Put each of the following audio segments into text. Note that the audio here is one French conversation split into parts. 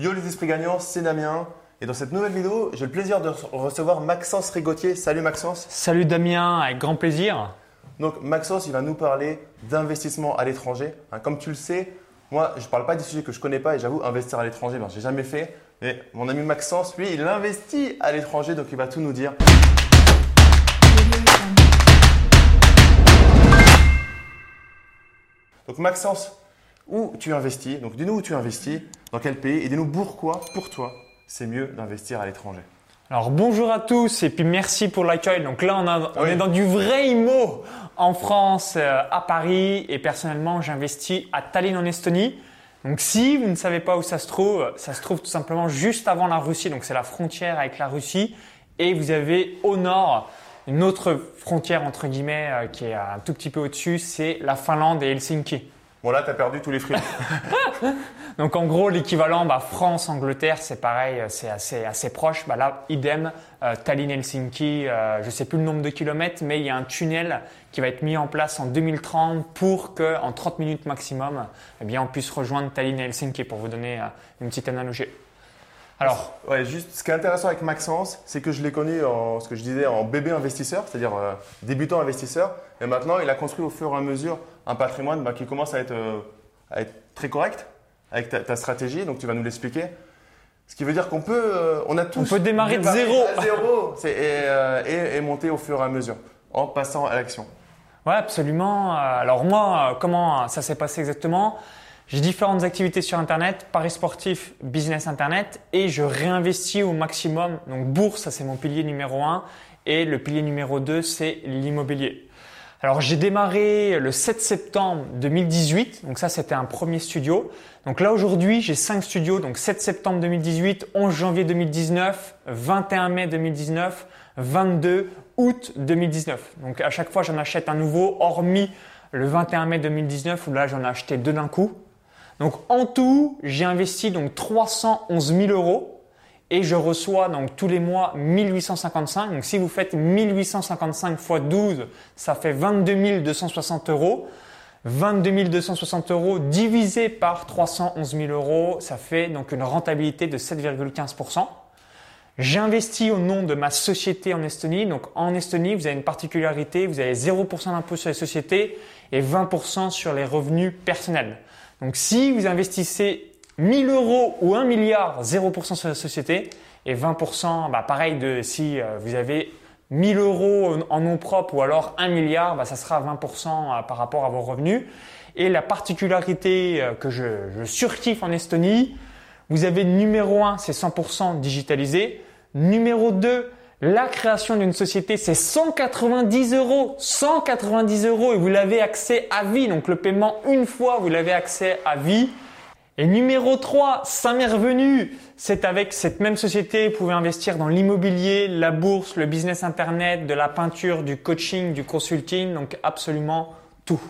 Yo les esprits gagnants, c'est Damien. Et dans cette nouvelle vidéo, j'ai le plaisir de recevoir Maxence Rigotier. Salut Maxence. Salut Damien, avec grand plaisir. Donc Maxence, il va nous parler d'investissement à l'étranger. Hein, comme tu le sais, moi, je ne parle pas des sujets que je connais pas et j'avoue, investir à l'étranger, ben, je n'ai jamais fait. Mais mon ami Maxence, lui, il investit à l'étranger, donc il va tout nous dire. Donc Maxence, où tu investis Donc dis-nous où tu investis, dans quel pays et dis-nous pourquoi, pour toi, c'est mieux d'investir à l'étranger. Alors bonjour à tous et puis merci pour l'accueil. Donc là on, est dans du vrai IMO en France, euh, à Paris et personnellement j'investis à Tallinn en Estonie. Donc si vous ne savez pas où ça se trouve, ça se trouve tout simplement juste avant la Russie, donc c'est la frontière avec la Russie et vous avez au nord une autre frontière entre guillemets euh, qui est un tout petit peu au-dessus, c'est la Finlande et Helsinki. Bon là, tu as perdu tous les frites. Donc en gros, l'équivalent bah, France-Angleterre, c'est pareil, c'est assez, proche. Bah, là, idem, euh, Tallinn-Helsinki, euh, je ne sais plus le nombre de kilomètres, mais il y a un tunnel qui va être mis en place en 2030 pour qu'en 30 minutes maximum, eh bien, on puisse rejoindre Tallinn Helsinki pour vous donner euh, une petite analogie. Alors, ouais, juste ce qui est intéressant avec Maxence, c'est que je l'ai connu en ce que je disais en bébé investisseur, c'est-à-dire débutant investisseur, et maintenant il a construit au fur et à mesure un patrimoine bah, qui commence à être, à être très correct avec ta, stratégie, donc tu vas nous l'expliquer. Ce qui veut dire qu'on peut, euh, on a tous. On peut démarrer de zéro. zéro euh, et, et, monter au fur et à mesure en passant à l'action. Ouais, absolument. Alors moi, comment ça s'est passé exactement? J'ai différentes activités sur Internet, paris sportif, business Internet, et je réinvestis au maximum. Donc bourse, ça c'est mon pilier numéro un, et le pilier numéro 2, c'est l'immobilier. Alors j'ai démarré le 7 septembre 2018, donc ça c'était un premier studio. Donc là aujourd'hui j'ai 5 studios, donc 7 septembre 2018, 11 janvier 2019, 21 mai 2019, 22 août 2019. Donc à chaque fois j'en achète un nouveau, hormis le 21 mai 2019 où là j'en ai acheté deux d'un coup. Donc en tout j'ai investi donc 311 000 euros et je reçois donc tous les mois 1855. Donc si vous faites 1855 x 12, ça fait 22 260 euros. 22 260 euros divisé par 311 000 euros, ça fait donc une rentabilité de 7,15%. J'investis au nom de ma société en Estonie. Donc en Estonie, vous avez une particularité, vous avez 0% d'impôt sur les sociétés et 20% sur les revenus personnels. Donc si vous investissez 1000 euros ou 1 milliard, 0% sur la société. Et 20%, bah pareil, de, si euh, vous avez 1000 euros en nom propre ou alors 1 milliard, bah ça sera 20% euh, par rapport à vos revenus. Et la particularité euh, que je, je surkiffe en Estonie, vous avez numéro 1, c'est 100% digitalisé. Numéro 2, la création d'une société, c'est 190 euros. 190 euros et vous l'avez accès à vie. Donc le paiement une fois, vous l'avez accès à vie. Et numéro 3, ça m'est revenu. C'est avec cette même société, vous pouvez investir dans l'immobilier, la bourse, le business internet, de la peinture, du coaching, du consulting, donc absolument tout.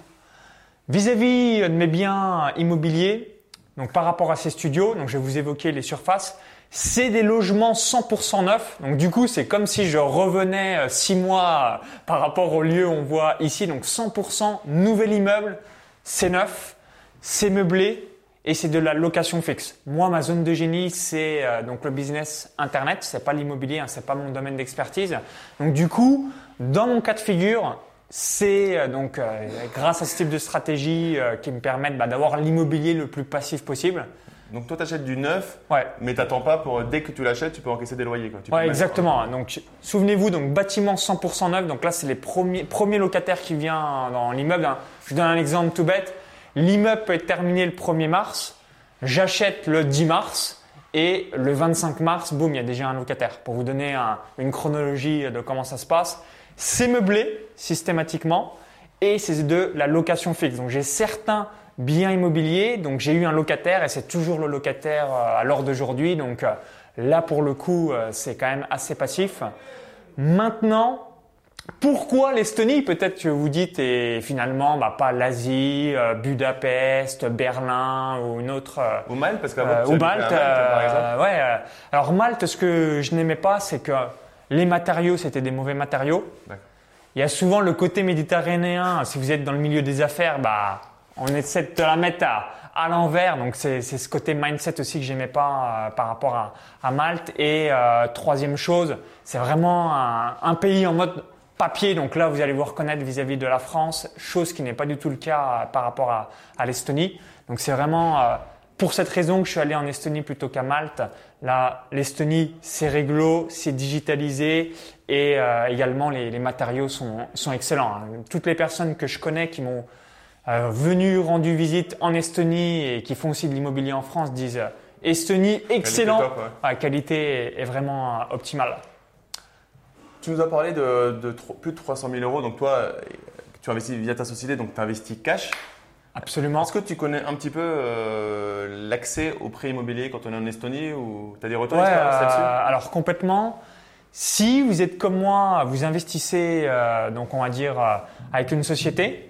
Vis-à-vis de mes biens immobiliers, donc par rapport à ces studios, donc je vais vous évoquer les surfaces, c'est des logements 100% neufs. Donc du coup, c'est comme si je revenais 6 euh, mois par rapport au lieu on voit ici. Donc 100% nouvel immeuble, c'est neuf, c'est meublé, et c'est de la location fixe. Moi, ma zone de génie, c'est euh, donc le business internet, c'est pas l'immobilier, hein, c'est pas mon domaine d'expertise. Donc du coup, dans mon cas de figure, c'est euh, donc euh, grâce à ce type de stratégie qui me permettent bah, d'avoir l'immobilier le plus passif possible. Donc toi, tu achètes du neuf, ouais. mais tu n'attends pas pour dès que tu l'achètes, tu peux encaisser des loyers. Quoi. Tu ouais, exactement. Donc souvenez-vous, donc bâtiment 100% neuf. Donc là, c'est les premiers, premiers locataires qui viennent dans l'immeuble. Hein. Je vous donne un exemple tout bête. L'immeuble peut être terminé le 1er mars, j'achète le 10 mars et le 25 mars, boum, il y a déjà un locataire. Pour vous donner une chronologie de comment ça se passe, c'est meublé systématiquement et c'est de la location fixe. Donc j'ai certains biens immobiliers, donc j'ai eu un locataire et c'est toujours le locataire euh, à l'heure d'aujourd'hui. Donc euh, là pour le coup, euh, c'est quand même assez passif. Maintenant, pourquoi l'Estonie Peut-être que vous dites et finalement bah, pas l'Asie, euh, Budapest, Berlin ou une autre. Euh, ou Malte parce que euh, ou Malte, par exemple. ouais. alors Malte, ce que je n'aimais pas, c'est que les matériaux c'était des mauvais matériaux. Il y a souvent le côté méditerranéen. Si vous êtes dans le milieu des affaires, bah on essaie de la mettre à l'envers. Donc c'est ce côté mindset aussi que j'aimais pas euh, par rapport à, à Malte. Et euh, troisième chose, c'est vraiment un, pays en mode papier. Donc là, vous allez vous reconnaître vis-à-vis de la France, chose qui n'est pas du tout le cas par rapport à, à l'Estonie. Donc c'est vraiment pour cette raison que je suis allé en Estonie plutôt qu'à Malte. Là, l'Estonie, c'est réglo, c'est digitalisé et euh, également les, les, matériaux sont, sont excellents. Hein. Toutes les personnes que je connais qui m'ont euh, venu rendu visite en Estonie et qui font aussi de l'immobilier en France disent euh, Estonie, excellent. Qualité, top, ouais. qualité est, vraiment euh, optimale. Tu nous as parlé de, de plus de 300 000 euros. Donc toi, tu investis via ta société, donc tu investis cash. Absolument. Est-ce que tu connais un petit peu euh, l'accès au prêt immobilier quand on est en Estonie ou tu as des retours ouais, là-dessus? Alors complètement. Si vous êtes comme moi, vous investissez, euh, donc on va dire euh, avec une société,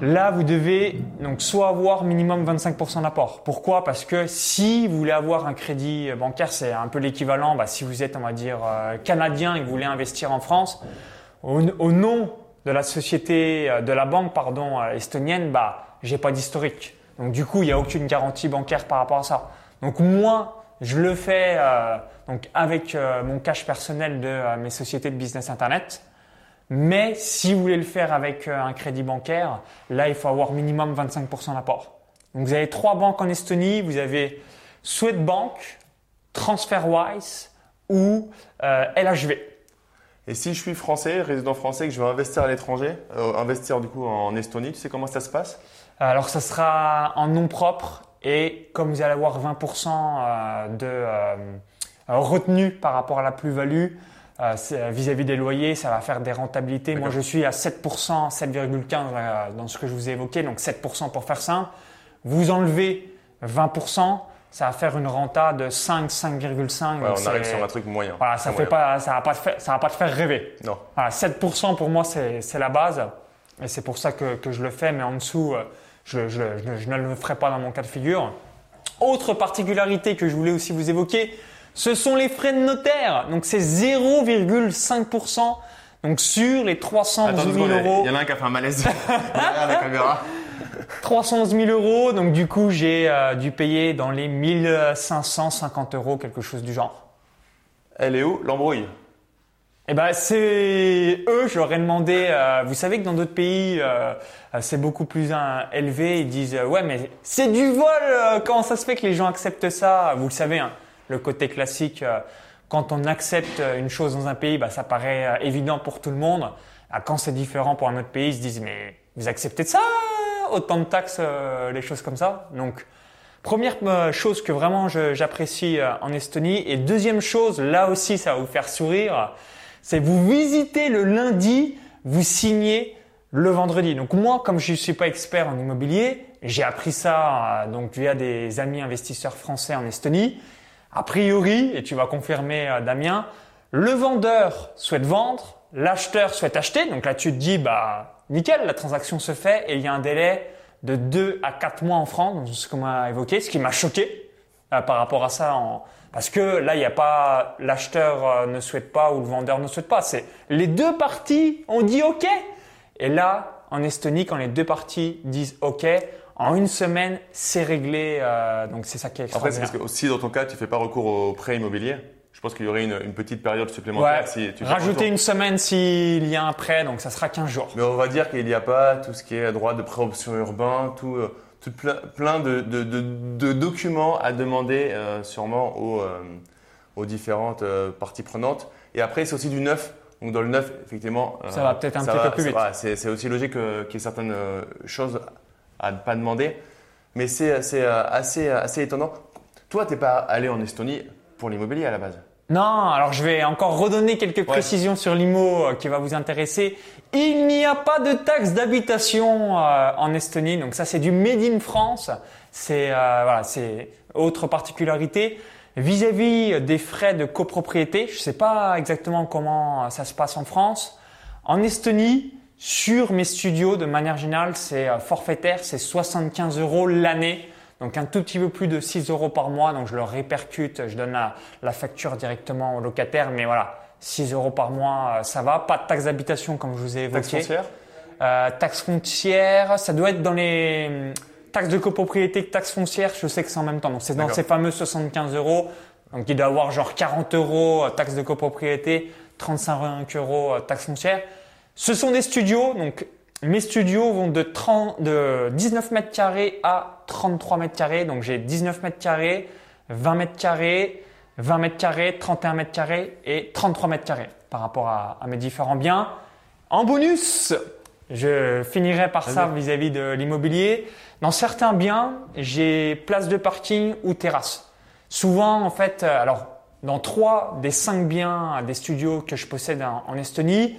là vous devez donc soit avoir minimum 25% d'apport. Pourquoi? Parce que si vous voulez avoir un crédit bancaire, c'est un peu l'équivalent. Bah, si vous êtes, on va dire, euh, canadien et que vous voulez investir en France, au, nom de la société, de la banque pardon estonienne, bah j'ai pas d'historique. Donc du coup, il n'y a aucune garantie bancaire par rapport à ça. Donc moi, je le fais euh, donc avec euh, mon cash personnel de euh, mes sociétés de business internet. Mais si vous voulez le faire avec euh, un crédit bancaire, là, il faut avoir minimum 25% d'apport. Donc vous avez trois banques en Estonie. Vous avez Swedbank, TransferWise ou LHV. Et si je suis français, résident français, que je veux investir à l'étranger, investir du coup en Estonie, tu sais comment ça se passe? Alors ça sera en nom propre et comme vous allez avoir 20% euh, de euh, retenue par rapport à la plus-value euh, vis-à-vis des loyers, ça va faire des rentabilités. Moi je suis à 7%, 7,15 dans ce que je vous ai évoqué, donc 7% pour faire simple. Vous enlevez 20%, ça va faire une renta de 5, 5,5. Ouais, on arrive sur un truc moyen. Voilà, ça ça va pas te faire, ça va pas te faire rêver. Non. Voilà, 7% pour moi c'est la base et c'est pour ça que, que, je le fais, mais en dessous je, je, je, ne le ferai pas dans mon cas de figure. Autre particularité que je voulais aussi vous évoquer, ce sont les frais de notaire. Donc c'est 0,5% donc sur les 311 000 euros. Il y en a un qui a fait un malaise derrière la caméra. 311 000 euros, donc du coup j'ai euh, dû payer dans les 1550 euros, quelque chose du genre. Elle est où l'embrouille? Eh ben c'est eux, j'aurais demandé. Euh, vous savez que dans d'autres pays, euh, c'est beaucoup plus hein, élevé. Ils disent ouais, mais c'est du vol. Euh, comment ça se fait que les gens acceptent ça? Vous le savez, hein, le côté classique. quand on accepte une chose dans un pays, bah, ça paraît évident pour tout le monde. Ah, quand c'est différent pour un autre pays, ils se disent mais vous acceptez ça Autant de taxes, les choses comme ça? Donc Première chose que vraiment j'apprécie en Estonie. Et deuxième chose, là aussi ça va vous faire sourire, c'est vous visitez le lundi, vous signez le vendredi. Donc moi, comme je ne suis pas expert en immobilier, j'ai appris ça euh, donc via des amis investisseurs français en Estonie. A priori, et tu vas confirmer euh, Damien, le vendeur souhaite vendre, l'acheteur souhaite acheter. Donc là, tu te dis, bah nickel, la transaction se fait et il y a un délai de 2 à 4 mois en France, qu'on m'a évoqué, ce qui m'a choqué euh, par rapport à ça parce que là, il n'y a pas l'acheteur euh, ne souhaite pas ou le vendeur ne souhaite pas. C'est les deux parties ont dit OK. Et là, en Estonie, quand les deux parties disent OK, en une semaine, c'est réglé. Euh, donc c'est ça qui est extraordinaire. Après, c'est parce que aussi dans ton cas, tu fais pas recours au prêt immobilier. Je pense qu'il y aurait une, une, petite période supplémentaire si tu Rajouter une semaine s'il y a un prêt, donc ça sera 15 jours. Mais on va dire qu'il n'y a pas tout ce qui est droit de préoption urbain, tout. Euh, tout plein, plein de, de, de, de, documents à demander euh, sûrement aux, euh, aux différentes euh, parties prenantes. Et après, c'est aussi du neuf. Donc dans le neuf, effectivement, ça va peut-être un petit peu plus vite. C'est aussi logique qu'il y ait certaines choses à ne pas demander. Mais c'est assez, assez étonnant. Toi, tu n'es pas allé en Estonie pour l'immobilier à la base? Non, alors je vais encore redonner quelques précisions sur l'IMO qui va vous intéresser. Il n'y a pas de taxe d'habitation euh, en Estonie, donc ça c'est du made in France. C'est euh, voilà, c'est autre particularité vis-à-vis des frais de copropriété. Je ne sais pas exactement comment ça se passe en France. En Estonie, sur mes studios, de manière générale, c'est euh, forfaitaire, c'est 75 euros l'année. Donc un tout petit peu plus de 6 euros par mois. Donc je le répercute, je donne la, la facture directement au locataire. Mais voilà, 6 euros par mois, euh, ça va. Pas de taxe d'habitation comme je vous ai évoqué. Taxe foncière euh, Taxe foncière, ça doit être dans les taxe de copropriété, taxe foncière, je sais que c'est en même temps. Donc c'est dans ces fameux 75 euros. Donc il doit avoir genre 40 euros taxe de copropriété, 35 euros taxe foncière. Ce sont des studios, donc mes studios vont de, 30, de 19 mètres carrés à 33 mètres carrés. Donc j'ai 19 mètres carrés, 20 mètres carrés, 20 mètres carrés, 31 mètres carrés et 33 mètres carrés par rapport à, à mes différents biens. En bonus, je finirai par ça vis-à-vis de l'immobilier. Dans certains biens, j'ai place de parking ou terrasse. Souvent, en fait, euh, alors dans trois des cinq biens des studios que je possède en, en Estonie,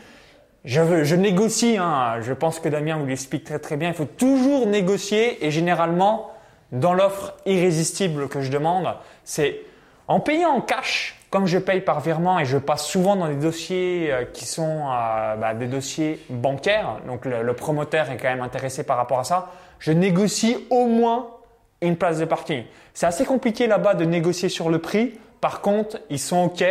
je, veux- je négocie. hein. je pense que Damien vous l'explique très très bien. Il faut toujours négocier et généralement, dans l'offre irrésistible que je demande, c'est en payant en cash, comme je paye par virement et je passe souvent dans des dossiers euh, qui sont euh, bah, des dossiers bancaires, donc le, promoteur est quand même intéressé par rapport à ça, je négocie au moins une place de parking. C'est assez compliqué là-bas de négocier sur le prix. Par contre, ils sont OK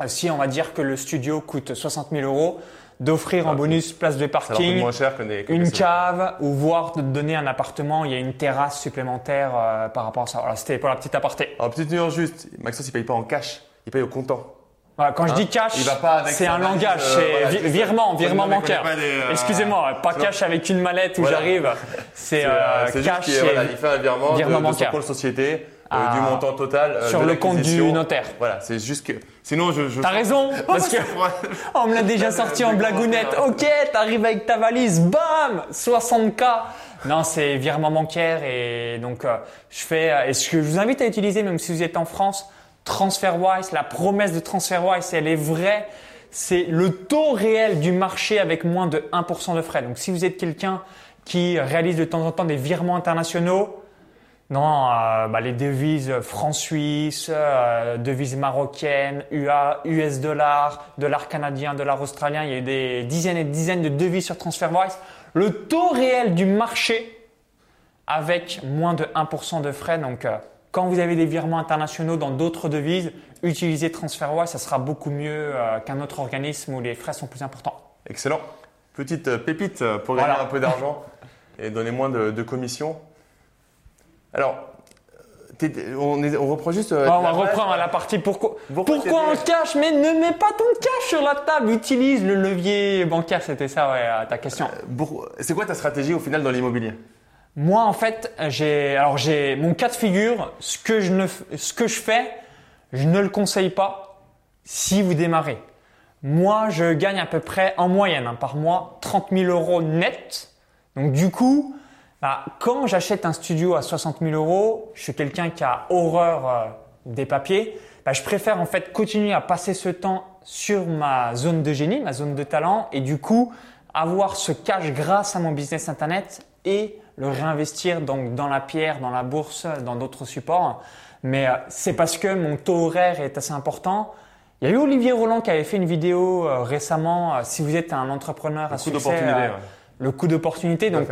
euh, si on va dire que le studio coûte 60 000 euros, d'offrir en Ah, bonus place de parking, moins cher que des. que une cave ou voire de donner un appartement, il y a une terrasse supplémentaire euh, par rapport à ça. Voilà, c'était pour la petite aparté. Alors, petite nuance juste, Maxence, il paye pas en cash, il paye au comptant. Voilà, quand je Hein dis cash, c'est un langage, euh, c'est voilà, vi- virement, virement bancaire. euh, Excusez-moi, pas cash avec une mallette où Voilà. j'arrive. C'est juste cash voilà, il fait un virement, virement de, de son bancaire. compte société, euh, du montant total. euh, sur de le compte du notaire. Voilà, c'est juste que. Sinon, je. je T'as raison, parce que on me l'a déjà sorti en blagounette. Ok, t'arrives avec ta valise, bam, 60K. Non, c'est virement bancaire et donc euh, je fais. euh, Et ce que je vous invite à utiliser, même si vous êtes en France, TransferWise, la promesse de TransferWise, elle est vraie. C'est le taux réel du marché avec moins de 1% de frais. Donc si vous êtes quelqu'un qui réalise de temps en temps des virements internationaux, non, euh, bah, les devises francs-suisses, euh, devises marocaines, UA, US dollars, dollars canadiens, dollars australiens. Il y a eu des dizaines et dizaines de devises sur TransferWise. Le taux réel du marché avec moins de 1% de frais. Donc, euh, quand vous avez des virements internationaux dans d'autres devises, utilisez TransferWise. Ça sera beaucoup mieux qu'un autre organisme où les frais sont plus importants. Excellent. Petite pépite pour gagner Voilà. un peu d'argent et donner moins de, de commissions. Alors, euh, on, est- on reprend juste. euh, Bon, on va reprendre à la partie pourquoi. Pourquoi t'étais- cash Mais ne mets pas ton cash sur la table. Utilise le levier bancaire. C'était ça, ouais, euh, ta question. Pour- C'est quoi ta stratégie au final dans l'immobilier? Moi, en fait, j'ai alors j'ai mon cas de figure. Ce que je ne, ce que je fais, je ne le conseille pas si vous démarrez. Moi, je gagne à peu près en moyenne hein, par mois 30 000 euros net. Donc du coup, bah, quand j'achète un studio à 60 000 euros, je suis quelqu'un qui a horreur euh, des papiers. Bah, je préfère en fait continuer à passer ce temps sur ma zone de génie, ma zone de talent, et du coup avoir ce cash grâce à mon business internet et le réinvestir donc dans la pierre, dans la bourse, dans d'autres supports. Mais euh, c'est parce que mon taux horaire est assez important. Il y a eu Olivier Roland qui avait fait une vidéo euh, récemment. euh, si vous êtes un entrepreneur à Le coup succès, d'opportunité. ouais. le coup d'opportunité. À Donc.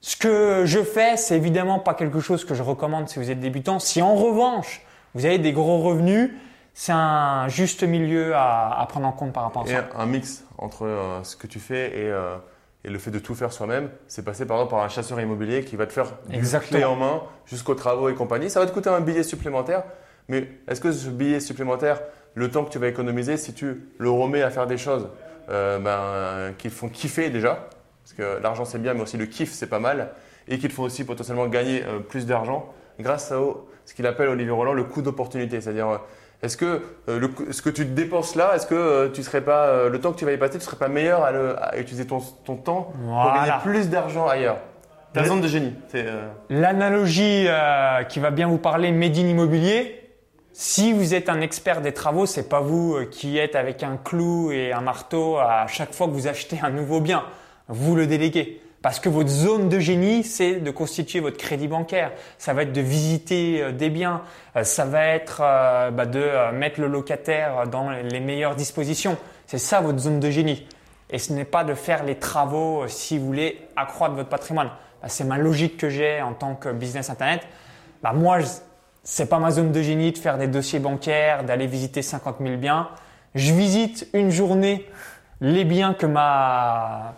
Ce que je fais, c'est évidemment pas quelque chose que je recommande si vous êtes débutant. Si en revanche, vous avez des gros revenus, c'est un juste milieu à, à prendre en compte par rapport à Et ça. un mix entre euh, ce que tu fais et, euh, et le fait de tout faire soi-même, c'est passer par exemple par un chasseur immobilier qui va te faire du clé en main jusqu'aux travaux et compagnie. Ça va te coûter un billet supplémentaire, mais est-ce que ce billet supplémentaire, le temps que tu vas économiser, si tu le remets à faire des choses euh, ben, qui te font kiffer déjà, parce que l'argent c'est bien, mais aussi le kiff c'est pas mal, et qui te font aussi potentiellement gagner euh, plus d'argent grâce à ce qu'il appelle Olivier Roland le coût d'opportunité, c'est-à-dire euh, est-ce que euh, le ce que tu dépenses là, est-ce que euh, tu serais pas le temps que tu vas y passer, tu serais pas meilleur à, le- à utiliser ton, ton temps pour gagner plus d'argent ailleurs? Ta zone de génie. L'analogie qui va bien vous parler, Made in Immobilier. Si vous êtes un expert des travaux, c'est pas vous qui êtes avec un clou et un marteau à chaque fois que vous achetez un nouveau bien. Vous le déléguez. Parce que votre zone de génie, c'est de constituer votre crédit bancaire. Ça va être de visiter euh, des biens. Euh, Ça va être euh, bah, de mettre le locataire dans les meilleures dispositions. C'est ça votre zone de génie. Et ce n'est pas de faire les travaux si vous voulez accroître votre patrimoine. Bah, c'est ma logique que j'ai en tant que business internet. Bah, moi, c'est pas ma zone de génie de faire des dossiers bancaires, d'aller visiter 50 000 biens. Je visite une journée les biens que m'a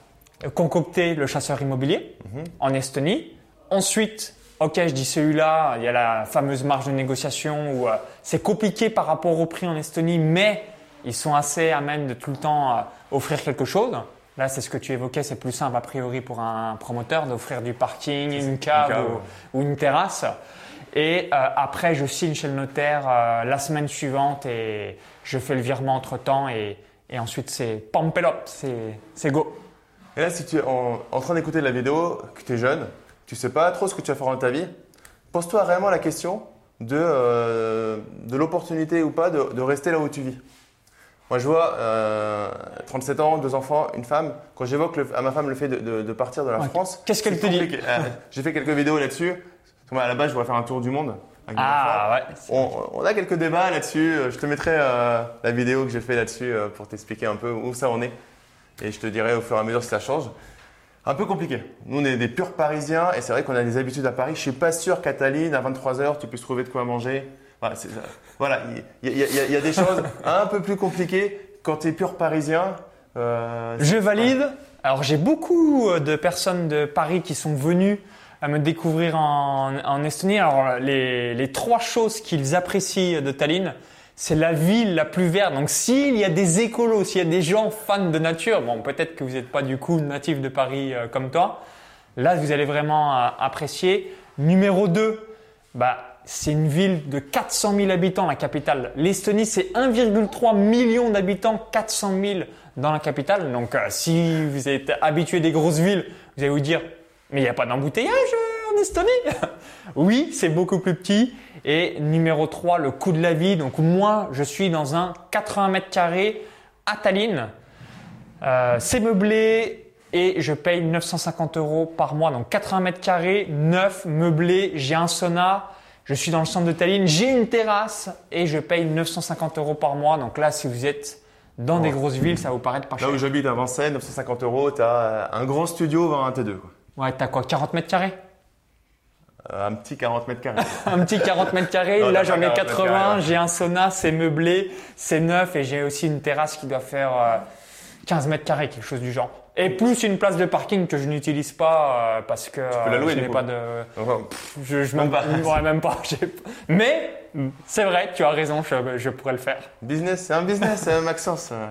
concocté le chasseur immobilier Mhm. en Estonie. ensuite, ok, je dis celui-là, il y a la fameuse marge de négociation où euh, c'est compliqué par rapport au prix en Estonie, mais ils sont assez amènes de tout le temps euh, offrir quelque chose. Là, c'est ce que tu évoquais, c'est plus simple a priori pour un promoteur d'offrir du parking, une cave, cave, ou, ou une terrasse. Et euh, après, je signe chez le notaire la semaine suivante et je fais le virement entre temps et, et ensuite c'est pampelop, c'est c'est go. Et là, si tu es en, en train d'écouter la vidéo, que tu es jeune, tu sais pas trop ce que tu vas faire dans ta vie, pose-toi réellement la question de, euh, de l'opportunité ou pas de, de rester là où tu vis. Moi, je vois euh, 37 ans, deux enfants, une femme. Quand j'évoque à ma femme le fait de, de- partir de la Ouais. France, Qu'est-ce qu'elle te dit. Euh, J'ai fait quelques vidéos là-dessus. À la base, je voudrais faire un tour du monde. avec. Ah ouais. On, on a quelques débats là-dessus. Je te mettrai euh, la vidéo que j'ai fait là-dessus euh, pour t'expliquer un peu où ça en est. Et je te dirai au fur et à mesure si ça change. Un peu compliqué. Nous, on est des purs Parisiens et c'est vrai qu'on a des habitudes à Paris. Je suis pas sûr qu'à Tallinn, à 23h, tu puisses trouver de quoi manger. Voilà, il y, a- des choses un peu plus compliquées quand tu es pur Parisien. euh, Je valide. Alors j'ai beaucoup euh, de personnes de Paris qui sont venues à me découvrir en, Estonie. Alors les trois choses qu'ils apprécient de Tallinn, c'est la ville la plus verte. Donc s'il y a des écolos, s'il y a des gens fans de nature, bon peut-être que vous n'êtes pas du coup natif de Paris euh, comme toi, là vous allez vraiment euh, apprécier. Numéro 2, bah, c'est une ville de 400 000 habitants, la capitale. L'Estonie, c'est 1,3 million d'habitants, 400 000 dans la capitale. Donc, euh, si vous êtes habitué des grosses villes, vous allez vous dire, mais il n'y a pas d'embouteillage en Estonie? Oui, c'est beaucoup plus petit. Et numéro 3, le coût de la vie. Donc, moi, je suis dans un 80 mètres carrés à Tallinn. Euh, c'est meublé et je paye 950 euros par mois. Donc 80 mètres carrés, neuf, meublé, j'ai un sauna, je suis dans le centre de Tallinn, j'ai une terrasse et je paye 950 euros par mois. Donc là, si vous êtes dans des grosses villes, ça va vous paraître pas cher. Là où j'habite à Vincennes, 950 euros, tu as un grand studio, voire un T2. Quoi. Ouais, t'as quoi 40 mètres carrés? Un petit 40 mètres carrés. Un petit 40 mètres carrés, Non, là j'en ai 40 mètres 80, carrés, ouais. j'ai un sauna, c'est meublé, c'est neuf et j'ai aussi une terrasse qui doit faire euh, 15 mètres carrés, quelque chose du genre. Et plus une place de parking que je n'utilise pas euh, parce que peux la euh, louer, je n'ai pas de... Je, je Même m'en- pas. ouais, même pas. Mais c'est vrai, tu as raison, je, je pourrais le faire. business, c'est un business, euh, Maxence. euh.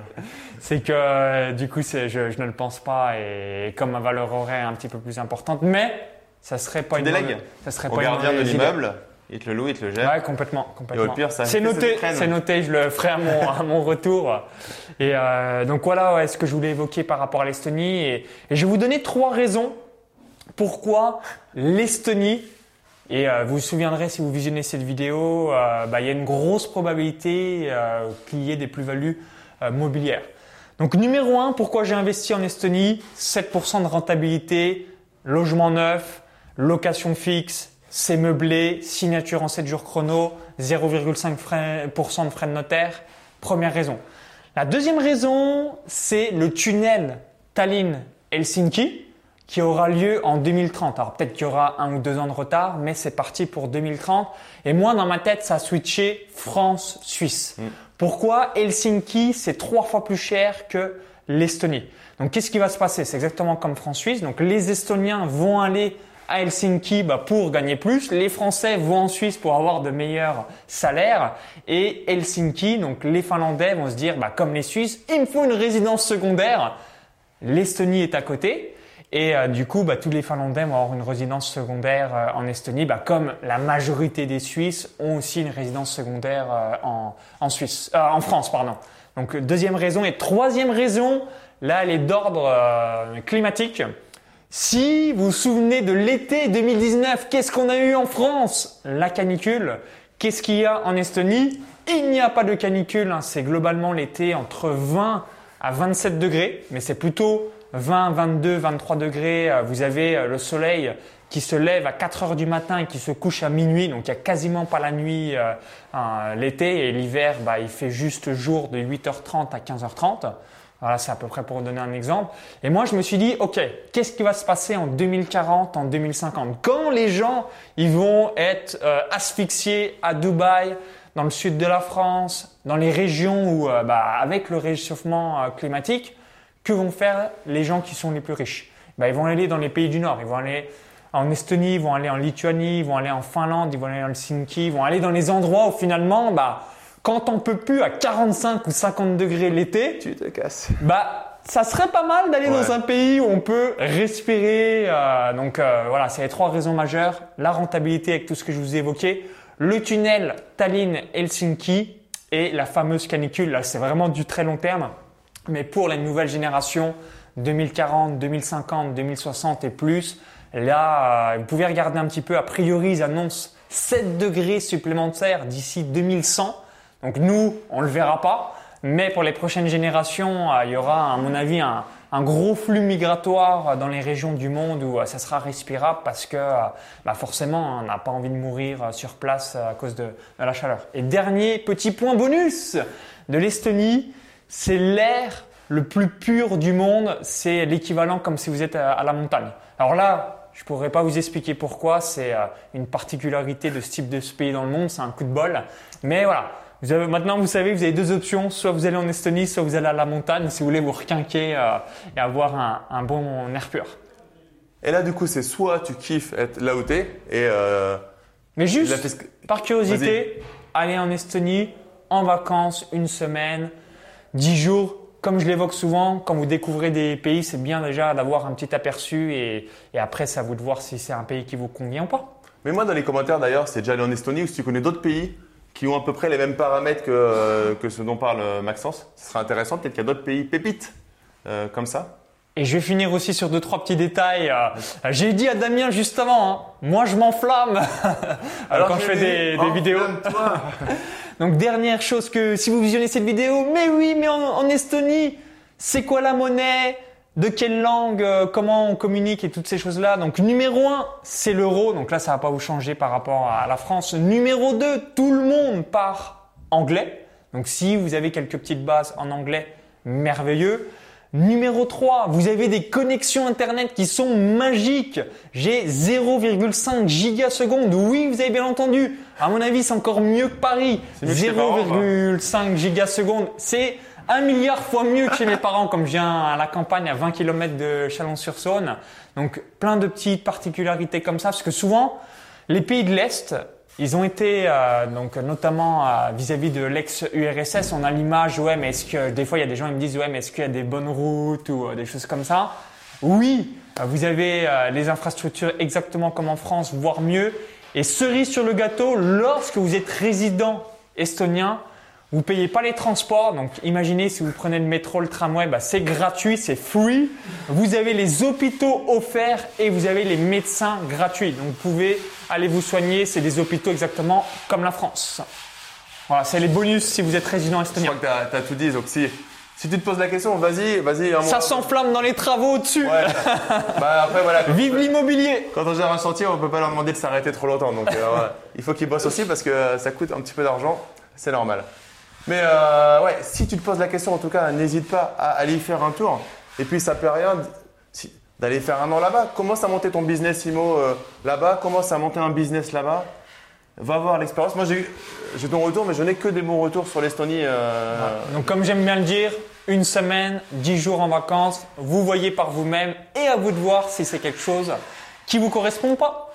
C'est que euh, du coup, je, je ne le pense pas et comme ma valeur horaire est un petit peu plus importante, mais ça serait pas Tu une délègues ça serait Au pas gardien de l'immeuble, il te le loue, il te le gère. Ouais, complètement, complètement. Et au pire, ça c'est noté, c'est noté, je le ferai à mon, à mon retour. Et euh, donc voilà ouais, ce que je voulais évoquer par rapport à l'Estonie. Et, et je vais vous donner trois raisons pourquoi l'Estonie, et euh, vous vous souviendrez si vous visionnez cette vidéo, euh, bah, il y a une grosse probabilité qu'il y ait des plus-values mobilières. Donc numéro un, pourquoi j'ai investi en Estonie? 7% de rentabilité, logement neuf, location fixe, c'est meublé, signature en 7 jours chrono, 0,5% frais- de frais de notaire. Première raison. La deuxième raison, c'est le tunnel Tallinn-Helsinki qui aura lieu en 2030. Alors peut-être qu'il y aura un ou deux ans de retard, mais c'est parti pour 2030. Et moi, dans ma tête, ça a switché France-Suisse. Pourquoi Helsinki, c'est trois fois plus cher que l'Estonie? Donc qu'est-ce qui va se passer? C'est exactement comme France-Suisse. Donc les Estoniens vont aller à Helsinki bah, pour gagner plus. Les Français vont en Suisse pour avoir de meilleurs salaires. Et Helsinki, donc les Finlandais vont se dire, bah, comme les Suisses, il me faut une résidence secondaire. L'Estonie est à côté. Et euh, du coup, bah, tous les Finlandais vont avoir une résidence secondaire euh, en Estonie, bah, comme la majorité des Suisses ont aussi une résidence secondaire euh, en, en Suisse, en France, pardon. Donc deuxième raison et troisième raison, là, elle est d'ordre climatique. Si vous vous souvenez de l'été 2019, qu'est-ce qu'on a eu en France? La canicule. Qu'est-ce qu'il y a en Estonie? Il n'y a pas de canicule. hein. C'est globalement l'été entre 20 à 27 degrés, mais c'est plutôt 20, 22, 23 degrés. Euh, Vous avez euh, le soleil qui se lève à 4 heures du matin et qui se couche à minuit, donc il n'y a quasiment pas la nuit euh, euh, l'été et l'hiver, bah, il fait juste jour de 8h30 à 15h30. Voilà, c'est à peu près pour donner un exemple. Et moi, je me suis dit, OK, qu'est-ce qui va se passer en 2040, en 2050 Quand les gens, ils vont être euh, asphyxiés à Dubaï, dans le sud de la France, dans les régions où, euh, bah, avec le réchauffement euh, climatique, que vont faire les gens qui sont les plus riches? Bah, Ils vont aller dans les pays du Nord, ils vont aller en Estonie, ils vont aller en Lituanie, ils vont aller en Finlande, ils vont aller en Helsinki, ils vont aller dans les endroits où finalement, bah, quand on peut plus à 45 ou 50 degrés l'été, Tu te casses. bah, ça serait pas mal d'aller Ouais. dans un pays où on peut respirer. euh, donc euh, voilà, c'est les trois raisons majeures. La rentabilité avec tout ce que je vous ai évoqué, le tunnel Tallinn-Helsinki et la fameuse canicule. Là, c'est vraiment du très long terme. Mais pour la nouvelle génération, 2040, 2050, 2060 et plus, là, euh, vous pouvez regarder un petit peu. A priori, ils annoncent 7 degrés supplémentaires d'ici 2100. Donc nous, on le verra pas. Mais pour les prochaines générations, euh, il y aura, à mon avis, un, gros flux migratoire dans les régions du monde où euh, ça sera respirable parce que euh, bah forcément, on n'a pas envie de mourir sur place à cause de, la chaleur. Et dernier petit point bonus de l'Estonie, c'est l'air le plus pur du monde. C'est l'équivalent comme si vous êtes à, la montagne. Alors là, je pourrais pas vous expliquer pourquoi. C'est une particularité de ce type de pays dans le monde. C'est un coup de bol. Mais voilà. Vous avez, maintenant, vous savez, vous avez deux options. Soit vous allez en Estonie, soit vous allez à la montagne si vous voulez vous requinquer euh, et avoir un, un bon air pur. Et là, du coup, c'est soit tu kiffes être là où t'es et euh, Mais juste, fisc- par curiosité, allez en Estonie en vacances une semaine, dix jours. Comme je l'évoque souvent, quand vous découvrez des pays, c'est bien déjà d'avoir un petit aperçu et, et après, c'est à vous de voir si c'est un pays qui vous convient ou pas. Mais moi, dans les commentaires d'ailleurs, c'est déjà allé en Estonie ou si tu connais d'autres pays qui ont à peu près les mêmes paramètres que, euh, que ce dont parle euh, Maxence, ce serait intéressant. Peut-être qu'il y a d'autres pays pépites euh, comme ça. Et je vais finir aussi sur deux, trois petits détails. Euh, J'ai dit à Damien juste avant, hein, moi je m'enflamme quand je fais des, des vidéos. Toi. Donc dernière chose que si vous visionnez cette vidéo, mais oui, mais en, en Estonie, c'est quoi la monnaie? De quelle langue euh, Comment on communique et toutes ces choses-là. Donc numéro un, c'est l'euro. Donc là, ça va pas vous changer par rapport à la France. Numéro 2, tout le monde part anglais. Donc si vous avez quelques petites bases en anglais, merveilleux. Numéro 3, vous avez des connexions internet qui sont magiques. J'ai 0,5 gigasecondes. Oui, vous avez bien entendu. À mon avis, c'est encore mieux que Paris. C'est mieux que chez tes parents, quoi. 0,5 gigasecondes. C'est un milliard fois mieux que chez mes parents, comme je viens à la campagne à 20 km de Chalon-sur-Saône. Donc, plein de petites particularités comme ça, parce que souvent, les pays de l'Est, ils ont été, euh, donc notamment euh, vis-à-vis de l'ex-URSS, on a l'image, ouais, mais est-ce que, des fois, il y a des gens qui me disent, ouais, mais est-ce qu'il y a des bonnes routes ou euh, des choses comme ça? Oui, euh, vous avez les infrastructures exactement comme en France, voire mieux. Et cerise sur le gâteau, lorsque vous êtes résident estonien, vous payez pas les transports. Donc, imaginez si vous prenez le métro, le tramway, bah, c'est gratuit, c'est free. Vous avez les hôpitaux offerts et vous avez les médecins gratuits. Donc, vous pouvez aller vous soigner. C'est des hôpitaux exactement comme la France. Voilà, c'est les bonus si vous êtes résident Je estonien. crois que tu as, tout dit. Donc si, si tu te poses la question, vas-y, vas-y. Ça s'enflamme dans les travaux au-dessus. Ouais. bah après voilà. Vive l'immobilier. Quand on gère un chantier, on peut pas leur demander de s'arrêter trop longtemps. Donc euh, il faut qu'ils bossent aussi parce que ça coûte un petit peu d'argent. C'est normal. Mais euh, ouais, si tu te poses la question, en tout cas, n'hésite pas à aller y faire un tour. Et puis ça peut rien d'aller faire un an là-bas. Commence à monter ton business IMO euh, là-bas? Commence à monter un business là-bas? Va voir l'expérience. Moi j'ai eu- ton retour, mais je n'ai que des bons retours sur l'Estonie. euh, Donc, comme j'aime bien le dire, une semaine, dix jours en vacances, vous voyez par vous-même et à vous de voir si c'est quelque chose qui vous correspond ou pas.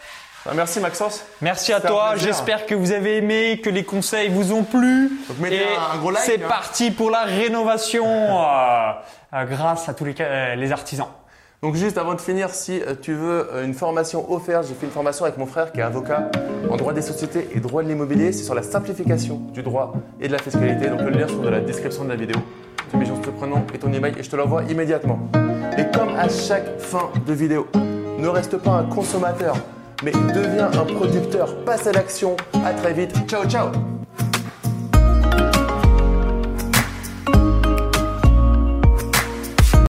Ah, Merci Maxence. Merci à toi, j'espère que vous avez aimé, que les conseils vous ont plu. Donc, mettez Et un- gros like, C'est hein. parti pour la rénovation euh, euh, grâce à tous les, euh, les artisans. Donc juste avant de finir, si tu veux une formation offerte, j'ai fait une formation avec mon frère qui est avocat en droit des sociétés et droit de l'immobilier. C'est sur la simplification du droit et de la fiscalité. Donc le lien se trouve dans la description de la vidéo. Tu mets juste ton prénom et ton email et je te l'envoie immédiatement. Et comme à chaque fin de vidéo, ne reste pas un consommateur, mais deviens un producteur. Passe à l'action. À très vite. Ciao ciao